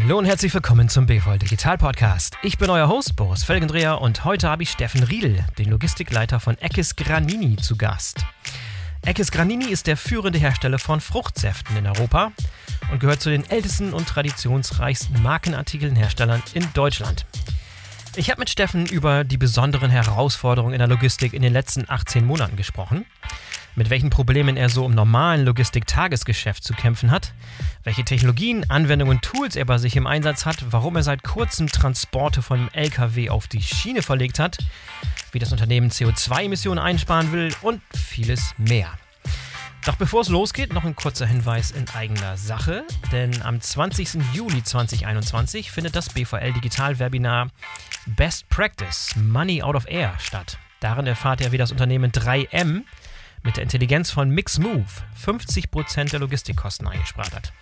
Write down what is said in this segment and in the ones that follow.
Hallo und herzlich willkommen zum BVL Digital Podcast. Ich bin euer Host Boris Felgendreher und heute habe ich Steffen Riedel, den Logistikleiter von Eckes Granini, zu Gast. Eckes Granini ist der führende Hersteller von Fruchtsäften in Europa und gehört zu den ältesten und traditionsreichsten Markenartikelherstellern in Deutschland. Ich habe mit Steffen über die besonderen Herausforderungen in der Logistik in den letzten 18 Monaten gesprochen mit welchen Problemen er so im normalen Logistik-Tagesgeschäft zu kämpfen hat, welche Technologien, Anwendungen und Tools er bei sich im Einsatz hat, warum er seit kurzem Transporte von LKW auf die Schiene verlegt hat, wie das Unternehmen CO2-Emissionen einsparen will und vieles mehr. Doch bevor es losgeht, noch ein kurzer Hinweis in eigener Sache, denn am 20. Juli 2021 findet das BVL Digital Webinar Best Practice Money Out of Air statt. Darin erfahrt ihr, wie das Unternehmen 3M mit der Intelligenz von MixMove 50% der Logistikkosten eingespart hat.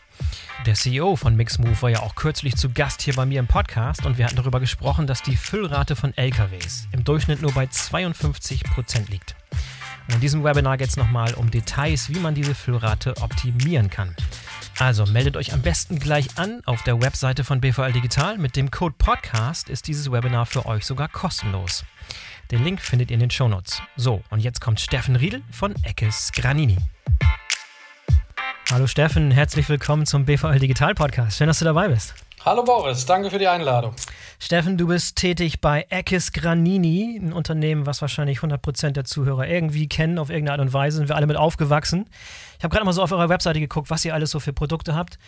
Der CEO von MixMove war ja auch kürzlich zu Gast hier bei mir im Podcast und wir hatten darüber gesprochen, dass die Füllrate von LKWs im Durchschnitt nur bei 52% liegt. Und in diesem Webinar geht es nochmal um Details, wie man diese Füllrate optimieren kann. Also meldet euch am besten gleich an auf der Webseite von BVL Digital. Mit dem Code Podcast ist dieses Webinar für euch sogar kostenlos. Den Link findet ihr in den Shownotes. So, und jetzt kommt Steffen Riedel von Eckes Granini. Hallo Steffen, herzlich willkommen zum BVL Digital Podcast. Schön, dass du dabei bist. Hallo Boris, danke für die Einladung. Steffen, du bist tätig bei Eckes Granini, ein Unternehmen, was wahrscheinlich 100% der Zuhörer irgendwie kennen, auf irgendeine Art und Weise. Sind wir alle mit aufgewachsen. Ich habe gerade mal so auf eurer Webseite geguckt, was ihr alles so für Produkte habt.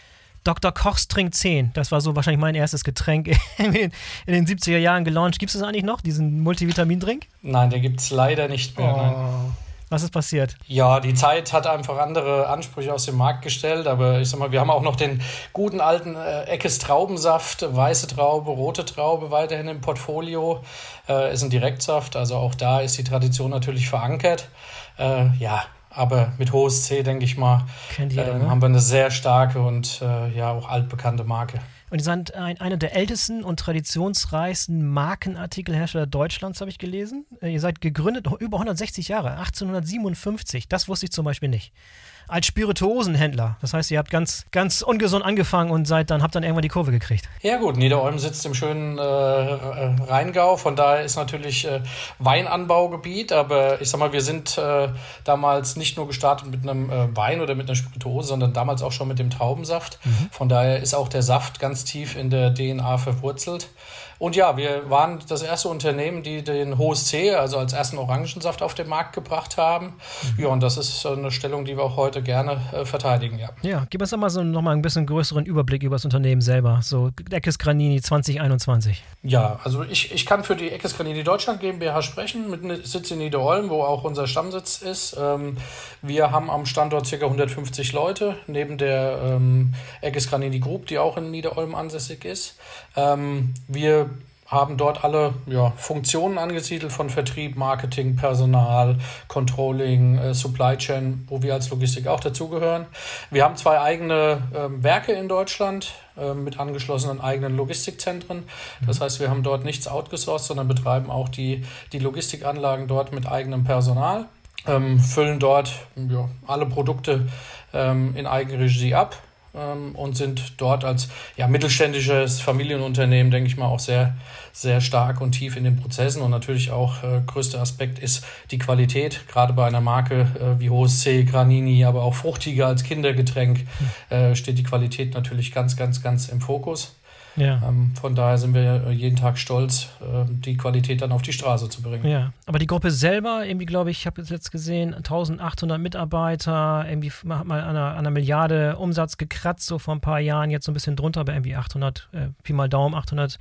Dr. Kochs Trink 10. Das war so wahrscheinlich mein erstes Getränk in den 70er Jahren gelauncht. Gibt es das eigentlich noch, diesen Multivitamin-Drink? Nein, den gibt es leider nicht mehr. Oh. Was ist passiert? Ja, die Zeit hat einfach andere Ansprüche aus dem Markt gestellt, aber ich sag mal, wir haben auch noch den guten alten äh, Eckes Traubensaft, weiße Traube, rote Traube weiterhin im Portfolio. Äh, ist ein Direktsaft, also auch da ist die Tradition natürlich verankert. Äh, ja, aber mit hohes C, denke ich mal, jeder, äh, ne? haben wir eine sehr starke und äh, ja auch altbekannte Marke. Und ihr seid ein, einer der ältesten und traditionsreichsten Markenartikelhersteller Deutschlands, habe ich gelesen. Äh, ihr seid gegründet über 160 Jahre, 1857. Das wusste ich zum Beispiel nicht als Spirituosenhändler. Das heißt, ihr habt ganz, ganz ungesund angefangen und seid dann, habt dann irgendwann die Kurve gekriegt. Ja gut, Niederolm sitzt im schönen äh, Rheingau, von daher ist natürlich äh, Weinanbaugebiet, aber ich sag mal, wir sind äh, damals nicht nur gestartet mit einem äh, Wein oder mit einer Spirituose, sondern damals auch schon mit dem Traubensaft. Mhm. Von daher ist auch der Saft ganz tief in der DNA verwurzelt. Und ja, wir waren das erste Unternehmen, die den Hohes C, also als ersten Orangensaft auf den Markt gebracht haben. Mhm. Ja, und das ist eine Stellung, die wir auch heute gerne äh, verteidigen, ja. Ja, gib uns doch mal so noch mal ein bisschen größeren Überblick über das Unternehmen selber. So Eckes Granini 2021. Ja, also ich, ich kann für die Eckes Granini Deutschland GmbH sprechen, mit Sitz in Niederolm, wo auch unser Stammsitz ist. Ähm, wir haben am Standort ca. 150 Leute, neben der ähm, Eckes Granini Group, die auch in Niederolm ansässig ist. Ähm, wir haben dort alle ja, Funktionen angesiedelt von Vertrieb, Marketing, Personal, Controlling, äh, Supply Chain, wo wir als Logistik auch dazugehören. Wir haben zwei eigene äh, Werke in Deutschland äh, mit angeschlossenen eigenen Logistikzentren. Das mhm. heißt, wir haben dort nichts outgesourced, sondern betreiben auch die, die Logistikanlagen dort mit eigenem Personal, ähm, füllen dort ja, alle Produkte ähm, in Eigenregie ab ähm, und sind dort als ja, mittelständisches Familienunternehmen, denke ich mal, auch sehr, sehr stark und tief in den Prozessen. Und natürlich auch äh, größter Aspekt ist die Qualität, gerade bei einer Marke äh, wie Hohes C, Granini, aber auch Fruchtiger als Kindergetränk, hm. äh, steht die Qualität natürlich ganz, ganz, ganz im Fokus. Ja. Ähm, von daher sind wir äh, jeden Tag stolz, äh, die Qualität dann auf die Straße zu bringen. Ja, aber die Gruppe selber, irgendwie glaube ich, ich habe jetzt gesehen, 1800 Mitarbeiter, irgendwie hat mal an einer, an einer, Milliarde Umsatz gekratzt, so vor ein paar Jahren, jetzt so ein bisschen drunter, aber irgendwie 800, äh, Pi mal Daumen, 800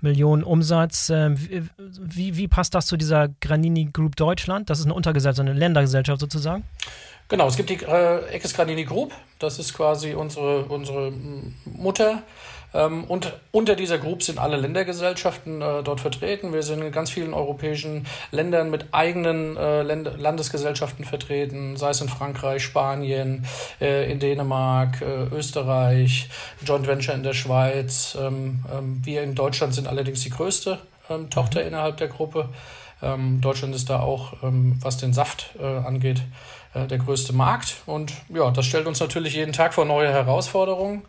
Millionen Umsatz. Ähm, wie, wie passt das zu dieser Granini Group Deutschland? Das ist eine Untergesellschaft, eine Ländergesellschaft sozusagen? Genau, es gibt die äh, Eckes Granini Group, das ist quasi unsere, unsere Mutter. Ähm, und unter dieser Group sind alle Ländergesellschaften äh, dort vertreten. Wir sind in ganz vielen europäischen Ländern mit eigenen äh, Landesgesellschaften vertreten, sei es in Frankreich, Spanien, äh, in Dänemark, Österreich, Joint Venture in der Schweiz. Ähm, ähm, wir in Deutschland sind allerdings die größte Tochter mhm. innerhalb der Gruppe. Deutschland ist da auch, was den Saft angeht, der größte Markt. Und ja, das stellt uns natürlich jeden Tag vor neue Herausforderungen.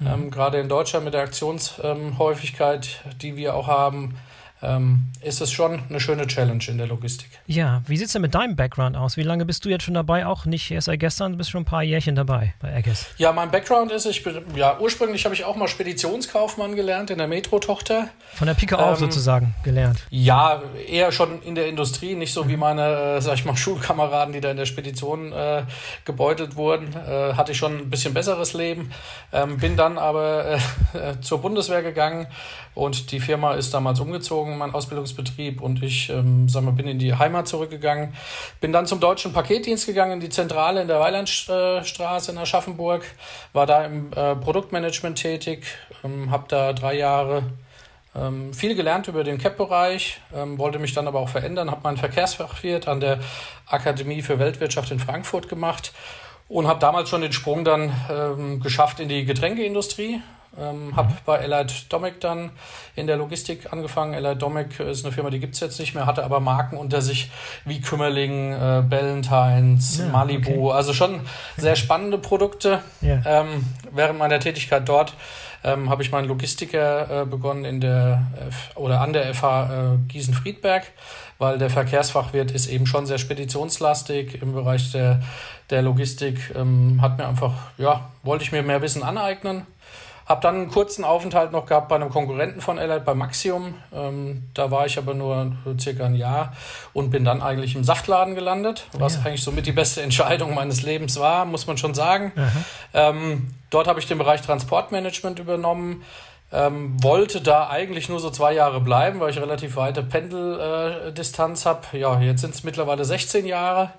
Mhm. Ähm, gerade in Deutschland mit der Aktionshäufigkeit, ähm, die wir auch haben, ähm, ist es schon eine schöne Challenge in der Logistik. Ja, wie sieht es denn mit deinem Background aus? Wie lange bist du jetzt schon dabei? Auch nicht erst seit gestern, du bist schon ein paar Jährchen dabei bei Eggers. Ja, mein Background ist, ich bin, ja, ursprünglich habe ich auch mal Speditionskaufmann gelernt in der Metro-Tochter. Von der Pike auf ähm, sozusagen gelernt. Ja, eher schon in der Industrie, nicht so wie mhm. meine, äh, sag ich mal, Schulkameraden, die da in der Spedition äh, gebeutelt wurden. Äh, hatte ich schon ein bisschen besseres Leben. Ähm, bin dann aber äh, zur Bundeswehr gegangen und die Firma ist damals umgezogen, mein Ausbildungsbetrieb, und ich ähm, sag mal, bin in die Heimat zurückgegangen. Bin dann zum Deutschen Paketdienst gegangen, in die Zentrale in der Weilandstraße in Aschaffenburg, war da im äh, Produktmanagement tätig, ähm, habe da drei Jahre ähm, viel gelernt über den CAP-Bereich, ähm, wollte mich dann aber auch verändern, habe meinen Verkehrsfachwirt an der Akademie für Weltwirtschaft in Frankfurt gemacht und habe damals schon den Sprung dann ähm, geschafft in die Getränkeindustrie. Ähm, habe bei Allied Domic dann in der Logistik angefangen. Allied Domic ist eine Firma, die gibt es jetzt nicht mehr, hatte aber Marken unter sich wie Kümmerling, äh, Ballantines, ja, Malibu. Okay. Also schon sehr spannende Produkte. Ja. Ähm, während meiner Tätigkeit dort ähm, habe ich meinen Logistiker äh, begonnen in der F oder an der FH äh, Gießen-Friedberg, weil der Verkehrsfachwirt ist eben schon sehr speditionslastig im Bereich der, der Logistik. Ähm, hat mir einfach, ja, wollte ich mir mehr Wissen aneignen habe dann einen kurzen Aufenthalt noch gehabt bei einem Konkurrenten von Elliot, bei Maxium. Ähm, da war ich aber nur circa ein Jahr und bin dann eigentlich im Saftladen gelandet, was ja. eigentlich somit die beste Entscheidung meines Lebens war, muss man schon sagen. Ähm, dort habe ich den Bereich Transportmanagement übernommen. Ähm, wollte da eigentlich nur so zwei Jahre bleiben, weil ich relativ weite Pendeldistanz äh, habe. Ja, jetzt sind es mittlerweile 16 Jahre.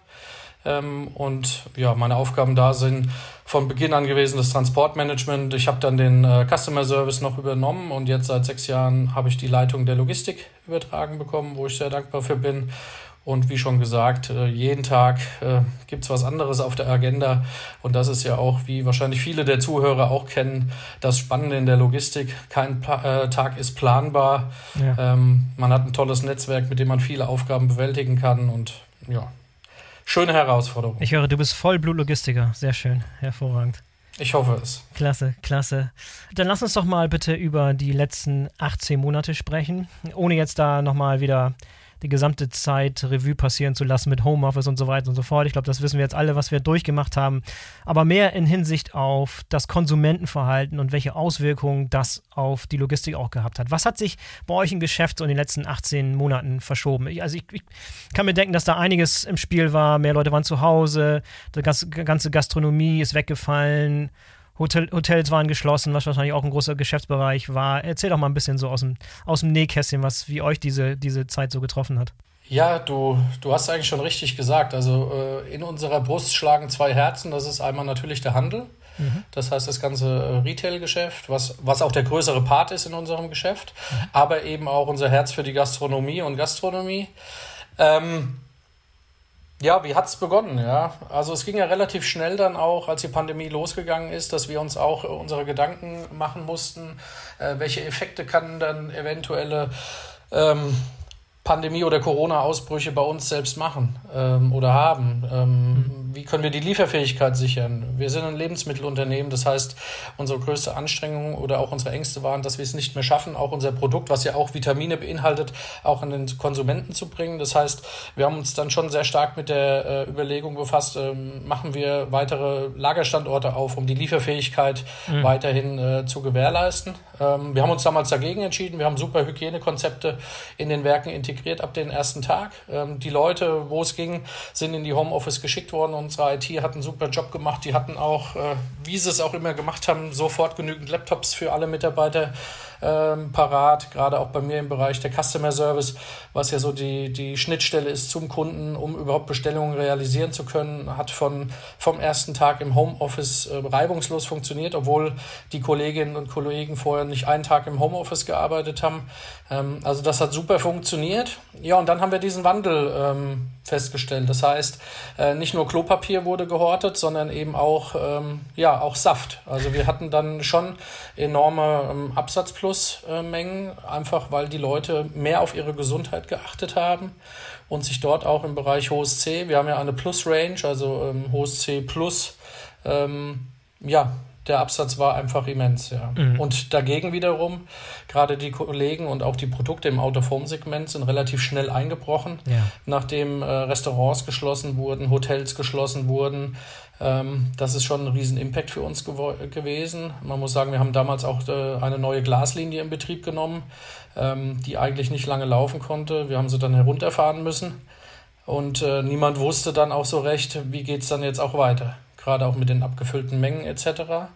Ähm, und ja, meine Aufgaben da sind von Beginn an gewesen das Transportmanagement. Ich habe dann den äh, Customer Service noch übernommen und jetzt seit sechs Jahren habe ich die Leitung der Logistik übertragen bekommen, wo ich sehr dankbar für bin. Und wie schon gesagt, äh, jeden Tag äh, gibt's was anderes auf der Agenda. Und das ist ja auch, wie wahrscheinlich viele der Zuhörer auch kennen, das Spannende in der Logistik. Kein äh, Tag ist planbar. Ja. Ähm, man hat ein tolles Netzwerk, mit dem man viele Aufgaben bewältigen kann. Und ja, schöne Herausforderung. Ich höre, du bist Vollblut-Logistiker. Sehr schön, hervorragend. Ich hoffe es. Klasse, klasse. Dann lass uns doch mal bitte über die letzten 18 Monate sprechen, ohne jetzt da nochmal wieder die gesamte Zeit Revue passieren zu lassen mit Homeoffice und so weiter und so fort. Ich glaube, das wissen wir jetzt alle, was wir durchgemacht haben. Aber mehr in Hinsicht auf das Konsumentenverhalten und welche Auswirkungen das auf die Logistik auch gehabt hat. Was hat sich bei euch im Geschäft so in den letzten 18 Monaten verschoben? Ich, also ich, ich, kann mir denken, dass da einiges im Spiel war. Mehr Leute waren zu Hause, die ganze Gastronomie ist weggefallen. Hotel, Hotels waren geschlossen, was wahrscheinlich auch ein großer Geschäftsbereich war. Erzähl doch mal ein bisschen so aus dem, aus dem Nähkästchen, was, wie euch diese, diese Zeit so getroffen hat. Ja, du, du hast eigentlich schon richtig gesagt. Also äh, in unserer Brust schlagen zwei Herzen. Das ist einmal natürlich der Handel. Mhm. Das heißt, das ganze äh, Retail-Geschäft, was, was auch der größere Part ist in unserem Geschäft, mhm. aber eben auch unser Herz für die Gastronomie und Gastronomie. Ähm, ja, wie hat es begonnen? Ja, also es ging ja relativ schnell dann auch, als die Pandemie losgegangen ist, dass wir uns auch unsere Gedanken machen mussten, äh, welche Effekte kann dann eventuelle ähm, Pandemie oder Corona-Ausbrüche bei uns selbst machen ähm, oder haben. Ähm, mhm. Wie können wir die Lieferfähigkeit sichern? Wir sind ein Lebensmittelunternehmen, das heißt, unsere größte Anstrengung oder auch unsere Ängste waren, dass wir es nicht mehr schaffen, auch unser Produkt, was ja auch Vitamine beinhaltet, auch an den Konsumenten zu bringen. Das heißt, wir haben uns dann schon sehr stark mit der äh, Überlegung befasst, ähm, machen wir weitere Lagerstandorte auf, um die Lieferfähigkeit mhm. weiterhin äh, zu gewährleisten. Ähm, wir haben uns damals dagegen entschieden. Wir haben super Hygienekonzepte in den Werken integriert ab dem ersten Tag. Ähm, die Leute, wo es ging, sind in die Homeoffice geschickt worden. Unsere IT hat einen super Job gemacht. Die hatten auch, äh, wie sie es auch immer gemacht haben, sofort genügend Laptops für alle Mitarbeiter ähm, parat, gerade auch bei mir im Bereich der Customer Service, was ja so die, die Schnittstelle ist zum Kunden, um überhaupt Bestellungen realisieren zu können, hat von, vom ersten Tag im Homeoffice äh, reibungslos funktioniert, obwohl die Kolleginnen und Kollegen vorher nicht einen Tag im Homeoffice gearbeitet haben. Ähm, also das hat super funktioniert. Ja, und dann haben wir diesen Wandel ähm, festgestellt. Das heißt, äh, nicht nur Klopapier wurde gehortet, sondern eben auch, ähm, ja, auch Saft. Also wir hatten dann schon enorme ähm, Absatzplusmengen, einfach weil die Leute mehr auf ihre Gesundheit geachtet haben und sich dort auch im Bereich hohes C, wir haben ja eine Plus-Range, also ähm, hohes C Plus, ähm, ja, der Absatz war einfach immens, ja. Mhm. Und dagegen wiederum, gerade die Kollegen und auch die Produkte im Out-of-Home-Segment sind relativ schnell eingebrochen, ja. nachdem äh, Restaurants geschlossen wurden, Hotels geschlossen wurden. Ähm, das ist schon ein riesen Impact für uns gewesen. Man muss sagen, wir haben damals auch äh, eine neue Glaslinie in Betrieb genommen, ähm, die eigentlich nicht lange laufen konnte. Wir haben sie dann herunterfahren müssen. Und äh, niemand wusste dann auch so recht, wie geht es dann jetzt auch weiter gerade auch mit den abgefüllten Mengen etc.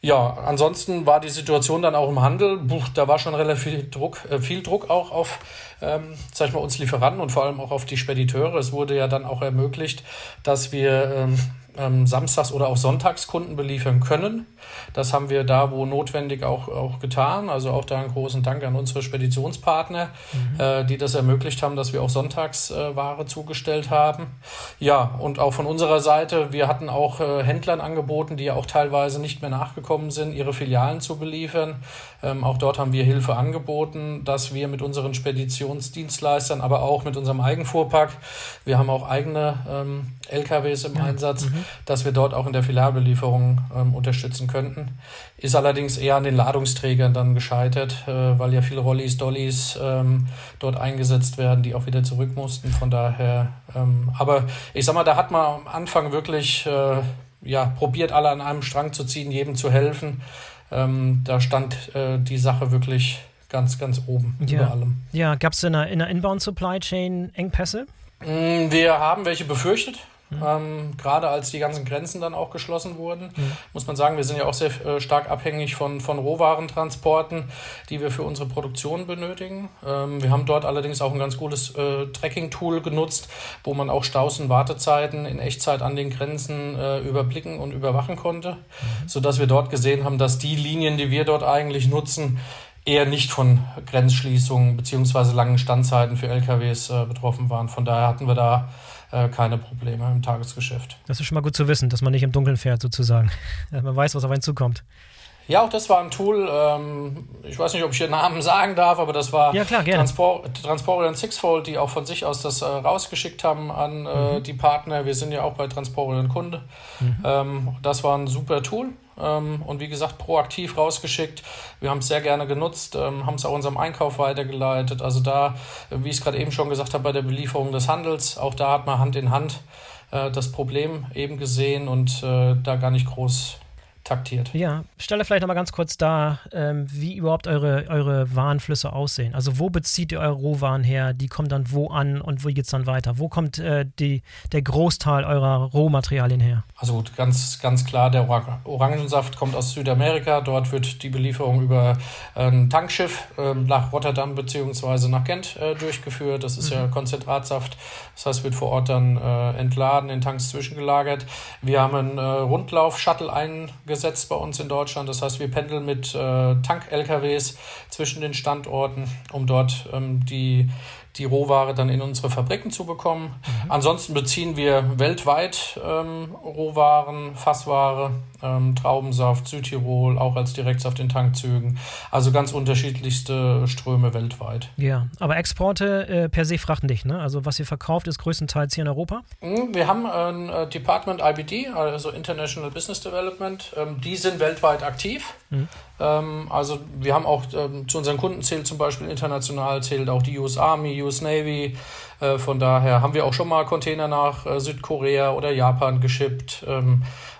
Ja, ansonsten war die Situation dann auch im Handel, buch, da war schon relativ viel Druck, äh, viel Druck auch auf, ähm, sag ich mal, uns Lieferanten und vor allem auch auf die Spediteure. Es wurde ja dann auch ermöglicht, dass wir ähm, ähm, Samstags- oder auch Sonntagskunden beliefern können. Das haben wir da, wo notwendig, auch, auch getan. Also auch da einen großen Dank an unsere Speditionspartner, mhm. äh, die das ermöglicht haben, dass wir auch Sonntagsware äh, zugestellt haben. Ja, und auch von unserer Seite, wir hatten auch äh, Händlern angeboten, die ja auch teilweise nicht mehr nachgekommen sind, ihre Filialen zu beliefern. Ähm, auch dort haben wir Hilfe angeboten, dass wir mit unseren Speditionsdienstleistern, aber auch mit unserem Eigenfuhrpark, wir haben auch eigene ähm, LKWs im ja. Einsatz, mhm. Dass wir dort auch in der Filialbelieferung ähm, unterstützen könnten. Ist allerdings eher an den Ladungsträgern dann gescheitert, äh, weil ja viele Rollis, Dollies ähm, dort eingesetzt werden, die auch wieder zurück mussten. Von daher, ähm, aber ich sag mal, da hat man am Anfang wirklich äh, ja, probiert, alle an einem Strang zu ziehen, jedem zu helfen. Ähm, da stand äh, die Sache wirklich ganz, ganz oben ja. über allem. Ja, gab es in der, in der Inbound Supply Chain Engpässe? Mm, wir haben welche befürchtet. Mhm. Ähm, gerade als die ganzen Grenzen dann auch geschlossen wurden, mhm. muss man sagen, wir sind ja auch sehr äh, stark abhängig von, von Rohwarentransporten, die wir für unsere Produktion benötigen. Ähm, wir haben dort allerdings auch ein ganz gutes äh, Tracking-Tool genutzt, wo man auch Staus und Wartezeiten in Echtzeit an den Grenzen äh, überblicken und überwachen konnte, mhm. sodass wir dort gesehen haben, dass die Linien, die wir dort eigentlich nutzen, eher nicht von Grenzschließungen beziehungsweise langen Standzeiten für LKWs äh, betroffen waren. Von daher hatten wir da äh, keine Probleme im Tagesgeschäft. Das ist schon mal gut zu wissen, dass man nicht im Dunkeln fährt sozusagen. man weiß, was auf einen zukommt. Ja, auch das war ein Tool, ähm, ich weiß nicht, ob ich hier Namen sagen darf, aber das war ja, klar, Transpor Sixfold, die auch von sich aus das äh, rausgeschickt haben an äh, mhm. die Partner. Wir sind ja auch bei Transporion Kunde. Mhm. Ähm, das war ein super Tool und wie gesagt proaktiv rausgeschickt. Wir haben es sehr gerne genutzt, ähm, haben es auch unserem Einkauf weitergeleitet. Also da, wie ich es gerade eben schon gesagt habe, bei der Belieferung des Handels, auch da hat man Hand in Hand äh, das Problem eben gesehen und äh, da gar nicht groß taktiert. Ja, stelle vielleicht nochmal ganz kurz dar, ähm, wie überhaupt eure, eure Warenflüsse aussehen. Also wo bezieht ihr eure Rohwaren her? Die kommen dann wo an und wo geht es dann weiter? Wo kommt äh, die, der Großteil eurer Rohmaterialien her? Also gut, ganz, ganz klar, der Orangensaft kommt aus Südamerika. Dort wird die Belieferung über ein Tankschiff äh, nach Rotterdam bzw. nach Gent äh, durchgeführt. Das ist mhm. ja Konzentratsaft. Das heißt, wird vor Ort dann äh, entladen, in Tanks zwischengelagert. Wir haben einen äh, Rundlauf-Shuttle eingesetzt gesetzt bei uns in Deutschland. Das heißt, wir pendeln mit äh, Tank-LKWs zwischen den Standorten, um dort ähm, die die Rohware dann in unsere Fabriken zu bekommen. Mhm. Ansonsten beziehen wir weltweit ähm, Rohwaren, Fassware, ähm, Traubensaft, Südtirol, auch als Direktsaft in Tankzügen. Also ganz unterschiedlichste Ströme weltweit. Ja, aber Exporte äh, per se frachten dich, ne? Also was ihr verkauft, ist größtenteils hier in Europa? Mhm, wir haben ein äh, Department IBD, also International Business Development. Ähm, die sind weltweit aktiv. Mhm. Ähm, also wir haben auch ähm, zu unseren Kunden zählt zum Beispiel international zählt auch die US Army, US Navy. Äh, von daher haben wir auch schon mal Container nach äh, Südkorea oder Japan geschippt.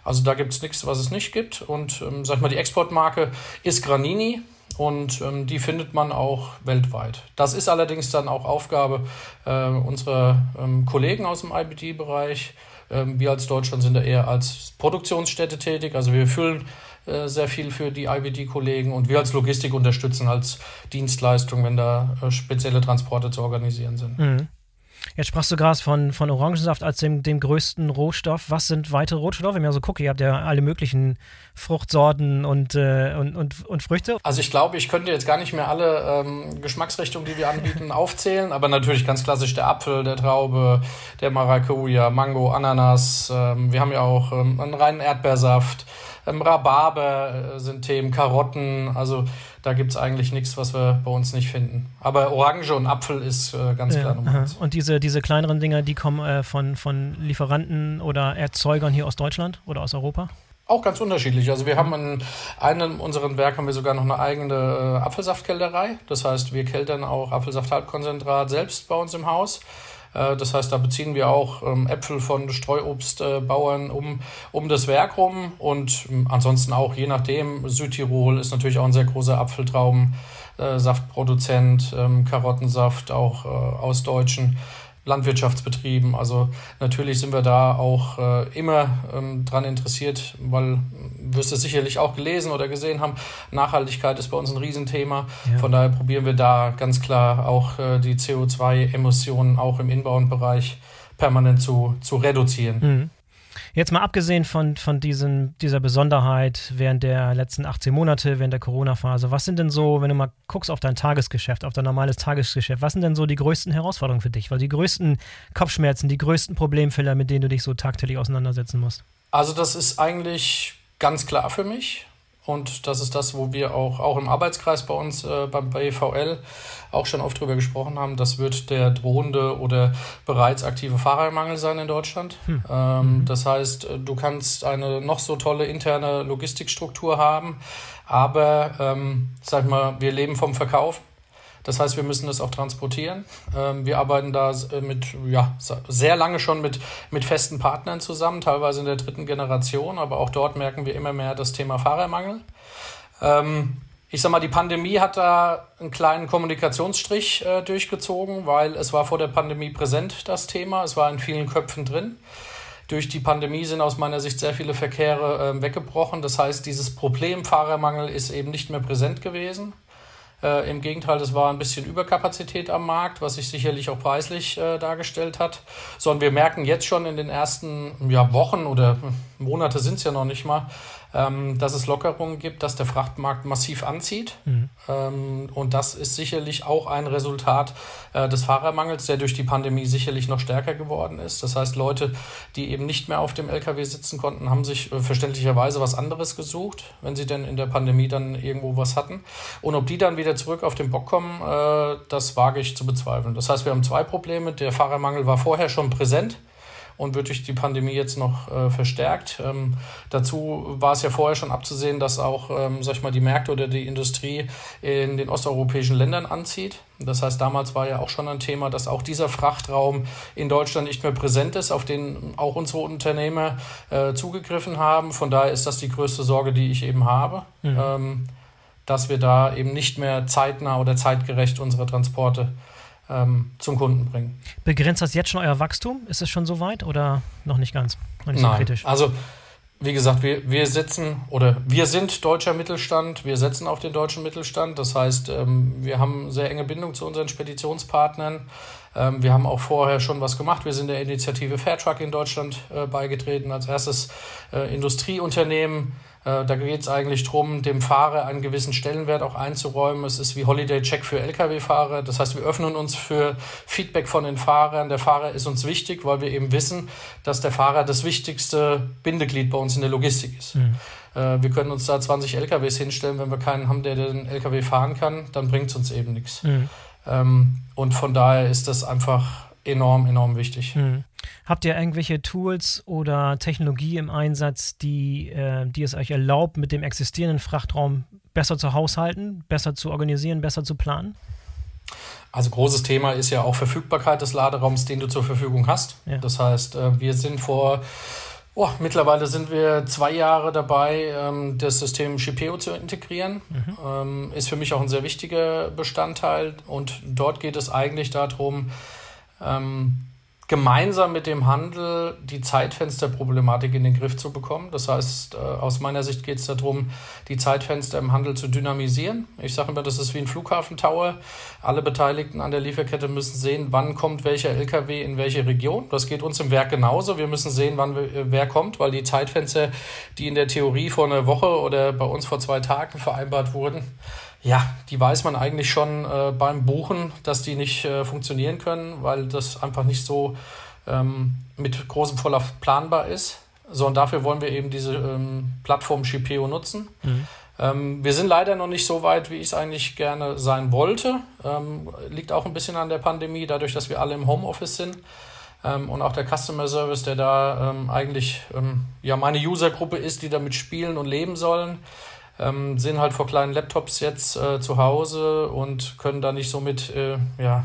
Also da gibt es nichts, was es nicht gibt. Und ähm, sag mal, die Exportmarke ist Granini. Und ähm, die findet man auch weltweit. Das ist allerdings dann auch Aufgabe äh, unserer ähm, Kollegen aus dem IBD-Bereich. Ähm, wir als Deutschland sind da eher als Produktionsstätte tätig. Also wir füllen äh, sehr viel für die IBD-Kollegen und wir als Logistik unterstützen als Dienstleistung, wenn da äh, spezielle Transporte zu organisieren sind. Mhm. Jetzt sprachst du gerade von, von Orangensaft als dem, dem größten Rohstoff. Was sind weitere Rohstoffe? Wenn ich so gucke, ihr habt ja alle möglichen Fruchtsorten und, äh, und, und, und Früchte. Also ich glaube, ich könnte jetzt gar nicht mehr alle ähm, Geschmacksrichtungen, die wir anbieten, aufzählen, aber natürlich ganz klassisch der Apfel, der Traube, der Maracuja, Mango, Ananas. Ähm, wir haben ja auch ähm, einen reinen Erdbeersaft. Ähm, Rhabarber äh, sind Themen, Karotten, also da gibt es eigentlich nichts, was wir bei uns nicht finden. Aber Orange und Apfel ist äh, ganz ja, klar Nummer eins. Und diese, diese kleineren Dinger, die kommen äh, von, von Lieferanten oder Erzeugern hier aus Deutschland oder aus Europa? Auch ganz unterschiedlich. Also wir haben in einem unserer Werk haben wir sogar noch eine eigene äh, Apfelsaftkellerei. Das heißt, wir keltern auch Apfelsaft-Halbkonzentrat selbst bei uns im Haus. Äh, das heißt, da beziehen wir auch ähm, Äpfel von Streuobstbauern um, um das Werk rum und ähm, ansonsten auch, je nachdem, Südtirol ist natürlich auch ein sehr großer Apfeltraubensaftproduzent, äh, ähm, Karottensaft auch äh, aus Deutschen. Landwirtschaftsbetrieben. Also natürlich sind wir da auch äh, immer ähm, dran interessiert, weil wirst du sicherlich auch gelesen oder gesehen haben, Nachhaltigkeit ist bei uns ein Riesenthema. Ja. Von daher probieren wir da ganz klar auch äh, die CO2-Emissionen auch im Inbaubereich permanent zu, zu reduzieren. Mhm. Jetzt mal abgesehen von, von diesen, dieser Besonderheit während der letzten 18 Monate, während der Corona-Phase, was sind denn so, wenn du mal guckst auf dein Tagesgeschäft, auf dein normales Tagesgeschäft, was sind denn so die größten Herausforderungen für dich? Weil die größten Kopfschmerzen, die größten Problemfälle, mit denen du dich so tagtäglich auseinandersetzen musst? Also das ist eigentlich ganz klar für mich. Und das ist das, wo wir auch, auch im Arbeitskreis bei uns äh, beim BVL auch schon oft drüber gesprochen haben. Das wird der drohende oder bereits aktive Fahrermangel sein in Deutschland. Hm. Ähm, mhm. Das heißt, du kannst eine noch so tolle interne Logistikstruktur haben, aber ähm, sag mal, wir leben vom Verkauf. Das heißt, wir müssen das auch transportieren. Ähm, wir arbeiten da äh, mit, ja, sehr lange schon mit, mit festen Partnern zusammen, teilweise in der dritten Generation, aber auch dort merken wir immer mehr das Thema Fahrermangel. Ähm, ich sag mal, die Pandemie hat da einen kleinen Kommunikationsstrich äh, durchgezogen, weil es war vor der Pandemie präsent, das Thema. Es war in vielen Köpfen drin. Durch die Pandemie sind aus meiner Sicht sehr viele Verkehre äh, weggebrochen. Das heißt, dieses Problem Fahrermangel ist eben nicht mehr präsent gewesen. Äh, Im Gegenteil, das war ein bisschen Überkapazität am Markt, was sich sicherlich auch preislich äh, dargestellt hat. Sondern wir merken jetzt schon in den ersten ja, Wochen oder Monate sind es ja noch nicht mal, ähm, dass es Lockerungen gibt, dass der Frachtmarkt massiv anzieht. Mhm. Ähm, und das ist sicherlich auch ein Resultat äh, des Fahrermangels, der durch die Pandemie sicherlich noch stärker geworden ist. Das heißt, Leute, die eben nicht mehr auf dem LKW sitzen konnten, haben sich äh, verständlicherweise was anderes gesucht, wenn sie denn in der Pandemie dann irgendwo was hatten. Und ob die dann wieder zurück auf den Bock kommen, äh, das wage ich zu bezweifeln. Das heißt, wir haben zwei Probleme. Der Fahrermangel war vorher schon präsent und wird durch die Pandemie jetzt noch äh, verstärkt. Ähm, dazu war es ja vorher schon abzusehen, dass auch, ähm, sag ich mal, die Märkte oder die Industrie in den osteuropäischen Ländern anzieht. Das heißt, damals war ja auch schon ein Thema, dass auch dieser Frachtraum in Deutschland nicht mehr präsent ist, auf den auch unsere Unternehmer äh, zugegriffen haben. Von daher ist das die größte Sorge, die ich eben habe. Mhm. Ähm, dass wir da eben nicht mehr zeitnah oder zeitgerecht unsere Transporte ähm, zum Kunden bringen. Begrenzt das jetzt schon euer Wachstum? Ist es schon so weit oder noch nicht ganz? Nicht Nein. so kritisch? Also, wie gesagt, wir, wir sitzen oder wir sind deutscher Mittelstand, wir setzen auf den deutschen Mittelstand. Das heißt, ähm, wir haben sehr enge Bindung zu unseren Speditionspartnern. Ähm, wir haben auch vorher schon was gemacht. Wir sind der Initiative Fairtruck in Deutschland äh, beigetreten, als erstes äh, Industrieunternehmen da geht es eigentlich darum, dem Fahrer einen gewissen Stellenwert auch einzuräumen. Es ist wie Holiday Check für Lkw-Fahrer. Das heißt, wir öffnen uns für Feedback von den Fahrern. Der Fahrer ist uns wichtig, weil wir eben wissen, dass der Fahrer das wichtigste Bindeglied bei uns in der Logistik ist. Mhm. Äh, wir können uns da 20 LKWs hinstellen, wenn wir keinen haben, der den LKW fahren kann, dann bringt es uns eben nichts. Mhm. Ähm, und von daher ist das einfach enorm, enorm wichtig. Mhm. Habt ihr irgendwelche Tools oder Technologie im Einsatz, die, äh, die es euch erlaubt, mit dem existierenden Frachtraum besser zu haushalten, besser zu organisieren, besser zu planen? Also großes Thema ist ja auch Verfügbarkeit des Laderaums, den du zur Verfügung hast. Ja. Das heißt, äh, wir sind vor Oh, mittlerweile sind wir zwei Jahre dabei, ähm, das System Shipeo zu integrieren. Mhm. Ähm, ist für mich auch ein sehr wichtiger Bestandteil. Und dort geht es eigentlich darum, ähm, gemeinsam mit dem Handel die Zeitfensterproblematik in den Griff zu bekommen. Das heißt, äh, aus meiner Sicht geht es darum, die Zeitfenster im Handel zu dynamisieren. Ich sage immer, das ist wie ein Flughafentower. Alle Beteiligten an der Lieferkette müssen sehen, wann kommt welcher LKW in welche Region. Das geht uns im Werk genauso. Wir müssen sehen, wann äh, wer kommt, weil die Zeitfenster, die in der Theorie vor einer Woche oder bei uns vor zwei Tagen vereinbart wurden, ja, die weiß man eigentlich schon äh, beim Buchen, dass die nicht äh, funktionieren können, weil das einfach nicht so ähm, mit großem Vorlauf planbar ist. So, und dafür wollen wir eben diese ähm, Plattform Shipeo nutzen. Mhm. Ähm, wir sind leider noch nicht so weit, wie ich es eigentlich gerne sein wollte. Ähm, liegt auch ein bisschen an der Pandemie, dadurch, dass wir alle im Homeoffice sind. Ähm, und auch der Customer Service, der da ähm, eigentlich ja meine Usergruppe ist, die damit spielen und leben sollen. Ähm, sind halt vor kleinen Laptops jetzt äh, zu Hause und können da nicht so mit äh, ja,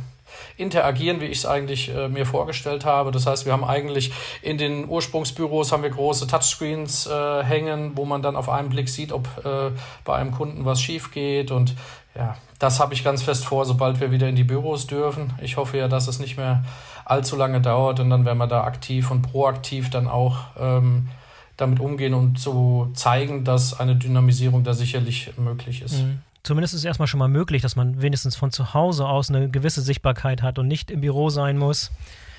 interagieren, wie ich es eigentlich äh, mir vorgestellt habe. Das heißt, wir haben eigentlich in den Ursprungsbüros haben wir große Touchscreens äh, hängen, wo man dann auf einen Blick sieht, ob äh, bei einem Kunden was schief geht. Und ja, das habe ich ganz fest vor, sobald wir wieder in die Büros dürfen. Ich hoffe ja, dass es nicht mehr allzu lange dauert und dann werden wir da aktiv und proaktiv dann auch ähm, damit umgehen und zu zeigen, dass eine Dynamisierung da sicherlich möglich ist. Mhm zumindest ist es erstmal schon mal möglich, dass man wenigstens von zu Hause aus eine gewisse Sichtbarkeit hat und nicht im Büro sein muss.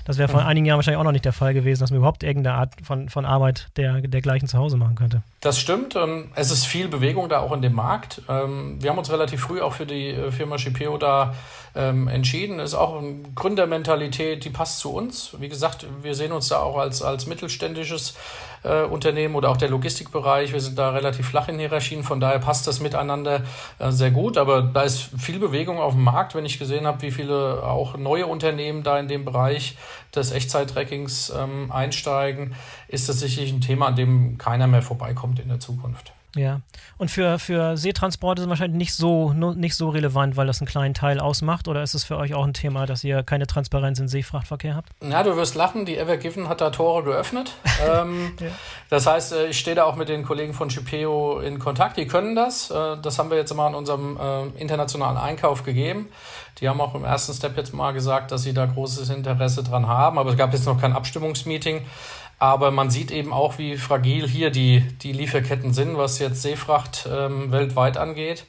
Das wäre vor mhm. einigen Jahren wahrscheinlich auch noch nicht der Fall gewesen, dass man überhaupt irgendeine Art von, von Arbeit der, dergleichen zu Hause machen könnte. Das stimmt. Ähm, es ist viel Bewegung da auch in dem Markt. Ähm, wir haben uns relativ früh auch für die äh, Firma Shipeo da ähm, entschieden. Ist auch eine Gründermentalität, die passt zu uns. Wie gesagt, wir sehen uns da auch als, als mittelständisches äh, Unternehmen oder auch der Logistikbereich. Wir sind da relativ flach in Hierarchien, von daher passt das miteinander äh, sehr gut. Aber da ist viel Bewegung auf dem Markt, wenn ich gesehen habe, wie viele auch neue Unternehmen da in dem Bereich des Echtzeit-Trackings ähm, einsteigen, ist das sicherlich ein Thema, an dem keiner mehr vorbeikommt in der Zukunft. Ja. Und für, für Seetransporte ist es wahrscheinlich nicht so, nicht so relevant, weil das einen kleinen Teil ausmacht? Oder ist es für euch auch ein Thema, dass ihr keine Transparenz im Seefrachtverkehr habt? Ja, du wirst lachen, die Ever Given hat da Tore geöffnet. ähm, ja. Das heißt, äh, ich stehe da auch mit den Kollegen von Chipeo in Kontakt, die können das. Äh, das haben wir jetzt mal in unserem äh, internationalen Einkauf gegeben. Die haben auch im ersten Step jetzt mal gesagt, dass sie da großes Interesse dran haben, aber es gab jetzt noch kein Abstimmungsmeeting. Aber man sieht eben auch, wie fragil hier die, die Lieferketten sind, was jetzt Seefracht ähm, weltweit angeht.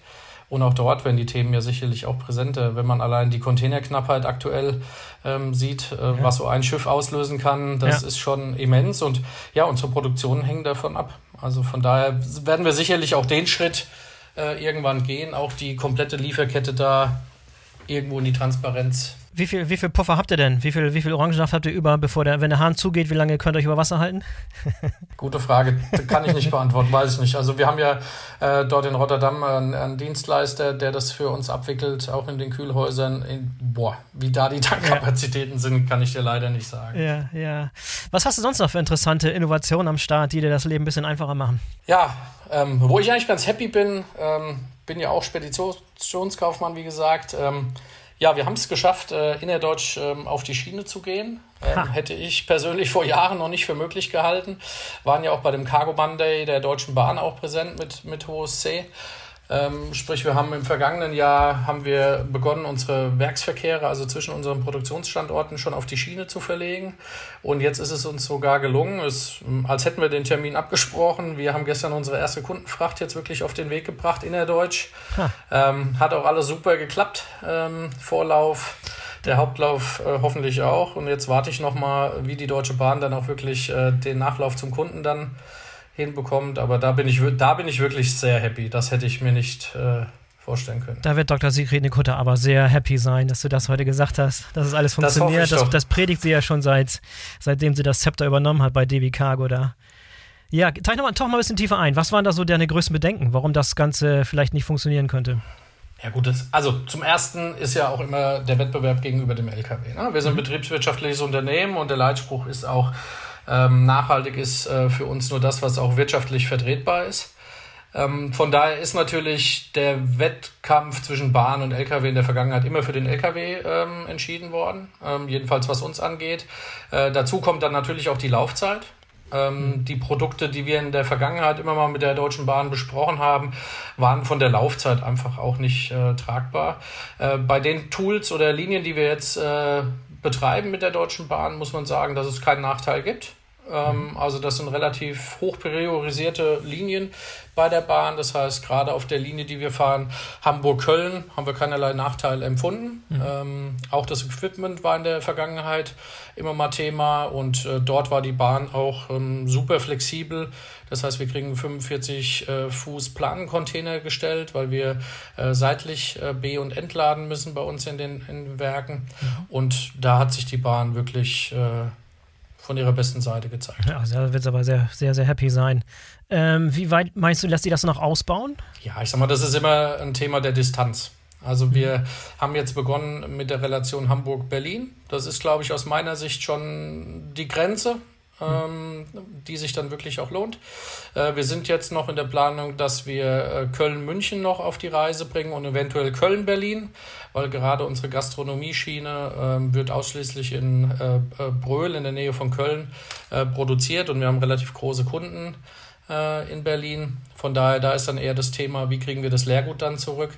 Und auch dort werden die Themen ja sicherlich auch präsenter. Wenn man allein die Containerknappheit aktuell ähm, sieht, äh, ja. was so ein Schiff auslösen kann, das ja. ist schon immens. Und ja, unsere Produktionen hängen davon ab. Also von daher werden wir sicherlich auch den Schritt äh, irgendwann gehen, auch die komplette Lieferkette da irgendwo in die Transparenz wie viel, wie viel Puffer habt ihr denn? Wie viel, wie viel Orangensaft habt ihr über, bevor der, wenn der Hahn zugeht, wie lange könnt ihr euch über Wasser halten? Gute Frage, kann ich nicht beantworten, weiß ich nicht. Also wir haben ja äh, dort in Rotterdam einen, einen, Dienstleister, der das für uns abwickelt, auch in den Kühlhäusern. In, boah, wie da die Tankkapazitäten ja. sind, kann ich dir leider nicht sagen. Ja, ja. Was hast du sonst noch für interessante Innovationen am Start, die dir das Leben ein bisschen einfacher machen? Ja, ähm, wo ich eigentlich ganz happy bin, ähm, bin ja auch Speditionskaufmann, wie gesagt. Ähm, ja, wir haben es geschafft, äh, innerdeutsch ähm, auf die Schiene zu gehen. Ähm, hätte ich persönlich vor Jahren noch nicht für möglich gehalten. Waren ja auch bei dem Cargo Monday der Deutschen Bahn auch präsent mit, mit HOSC. Ähm, sprich, wir haben im vergangenen Jahr haben wir begonnen, unsere Werksverkehre, also zwischen unseren Produktionsstandorten, schon auf die Schiene zu verlegen. Und jetzt ist es uns sogar gelungen, es, als hätten wir den Termin abgesprochen. Wir haben gestern unsere erste Kundenfracht jetzt wirklich auf den Weg gebracht, innerdeutsch. Ähm, hat auch alles super geklappt. Ähm, Vorlauf der Hauptlauf äh, hoffentlich auch. Und jetzt warte ich nochmal, wie die Deutsche Bahn dann auch wirklich äh, den Nachlauf zum Kunden dann hinbekommt. Aber da bin ich, da bin ich wirklich sehr happy. Das hätte ich mir nicht äh, vorstellen können. Da wird Dr. Sigrid Nikutta aber sehr happy sein, dass du das heute gesagt hast, dass es alles funktioniert. Das, das, das, predigt sie ja schon seit, seitdem sie das Zepter übernommen hat bei DB Cargo da. Ja, teile mal, tauch mal ein bisschen tiefer ein. Was waren da so deine größten Bedenken, warum das Ganze vielleicht nicht funktionieren könnte? Ja gut, das, also zum ersten ist ja auch immer der Wettbewerb gegenüber dem LKW. Ne? Wir sind ein mhm. betriebswirtschaftliches Unternehmen und der Leitspruch ist auch, ähm, nachhaltig ist äh, für uns nur das, was auch wirtschaftlich vertretbar ist. Ähm, von daher ist natürlich der Wettkampf zwischen Bahn und Lkw in der Vergangenheit immer für den Lkw ähm, entschieden worden, ähm, jedenfalls was uns angeht. Äh, dazu kommt dann natürlich auch die Laufzeit. Ähm, mhm. Die Produkte, die wir in der Vergangenheit immer mal mit der Deutschen Bahn besprochen haben, waren von der Laufzeit einfach auch nicht äh, tragbar. Äh, bei den Tools oder Linien, die wir jetzt äh, betreiben mit der Deutschen Bahn, muss man sagen, dass es keinen Nachteil gibt. Ähm, also das sind relativ hoch priorisierte Linien bei der Bahn. Das heißt, gerade auf der Linie, die wir fahren, Hamburg-Köln, haben wir keinerlei Nachteil empfunden. Mhm. Ähm, auch das Equipment war in der Vergangenheit immer mal Thema und äh, dort war die Bahn auch ähm, super flexibel. Das heißt, wir kriegen 45 äh, Fuß Planencontainer gestellt, weil wir äh, seitlich äh, B- und entladen müssen bei uns in den, in Werken. Mhm. Und da hat sich die Bahn wirklich äh, von ihrer besten Seite gezeigt. Ja, also da wird es aber sehr, sehr, sehr happy sein. Ähm, wie weit meinst du, lässt sie das noch ausbauen? Ja, ich sag mal, das ist immer ein Thema der Distanz. Also mhm. wir haben jetzt begonnen mit der Relation Hamburg-Berlin. Das ist, glaube ich, aus meiner Sicht schon die Grenze ähm, die sich dann wirklich auch lohnt. Äh, wir sind jetzt noch in der Planung, dass wir äh, Köln-München noch auf die Reise bringen und eventuell Köln-Berlin, weil gerade unsere Gastronomieschiene äh, wird ausschließlich in äh, äh, Bröl in der Nähe von Köln äh, produziert und wir haben relativ große Kunden in Berlin. Von daher, da ist dann eher das Thema, wie kriegen wir das Leergut dann zurück.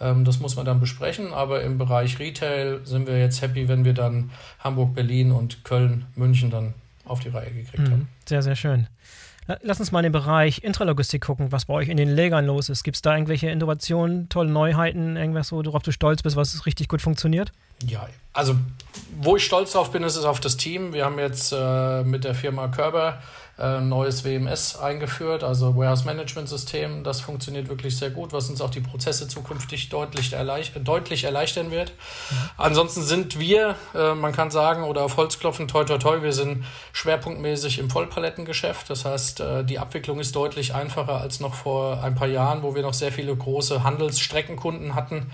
Ähm, das muss man dann besprechen, aber im Bereich Retail sind wir jetzt happy, wenn wir dann Hamburg, Berlin und Köln, München dann auf die Reihe gekriegt mhm. haben. Sehr, sehr schön. Lass uns mal in den Bereich Intralogistik gucken, was bei euch in den Lägern los ist. Gibt es da irgendwelche Innovationen, tolle Neuheiten, irgendwas, worauf du stolz bist, was richtig gut funktioniert? Ja, also wo ich stolz drauf bin, ist es auf das Team. Wir haben jetzt äh, mit der Firma Körber äh, neues WMS eingeführt, also Warehouse Management System. Das funktioniert wirklich sehr gut, was uns auch die Prozesse zukünftig deutlich, erleich deutlich erleichtern wird. Mhm. Ansonsten sind wir, äh, man kann sagen, oder auf Holzklopfen, toi toi toi, wir sind schwerpunktmäßig im Vollpalettengeschäft. Das heißt, äh, die Abwicklung ist deutlich einfacher als noch vor ein paar Jahren, wo wir noch sehr viele große Handelsstreckenkunden hatten.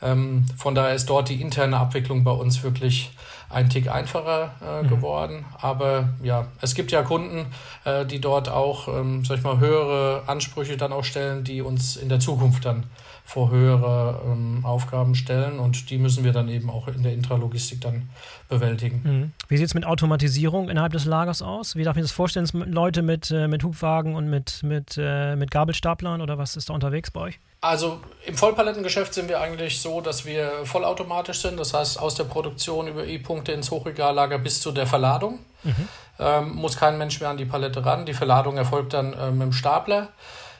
Ähm, von daher ist dort die interne Abwicklung bei uns wirklich ein Tick einfacher äh, mhm. geworden. Aber ja, es gibt ja Kunden, äh, die dort auch, ähm, sag ich mal, höhere Ansprüche dann auch stellen, die uns in der Zukunft dann vor höhere ähm, Aufgaben stellen und die müssen wir dann eben auch in der Intralogistik dann bewältigen. Mhm. Wie sieht es mit Automatisierung innerhalb des Lagers aus? Wie darf ich das vorstellen? Sind Leute mit, äh, mit Hubwagen und mit, mit, äh, mit Gabelstaplern oder was ist da unterwegs bei euch? Also im Vollpalettengeschäft sind wir eigentlich so, dass wir vollautomatisch sind. Das heißt, aus der Produktion über E-Punkte ins Hochregallager bis zu der Verladung. Mhm. Ähm, muss kein Mensch mehr an die Palette ran. Die Verladung erfolgt dann äh, mit dem Stapler.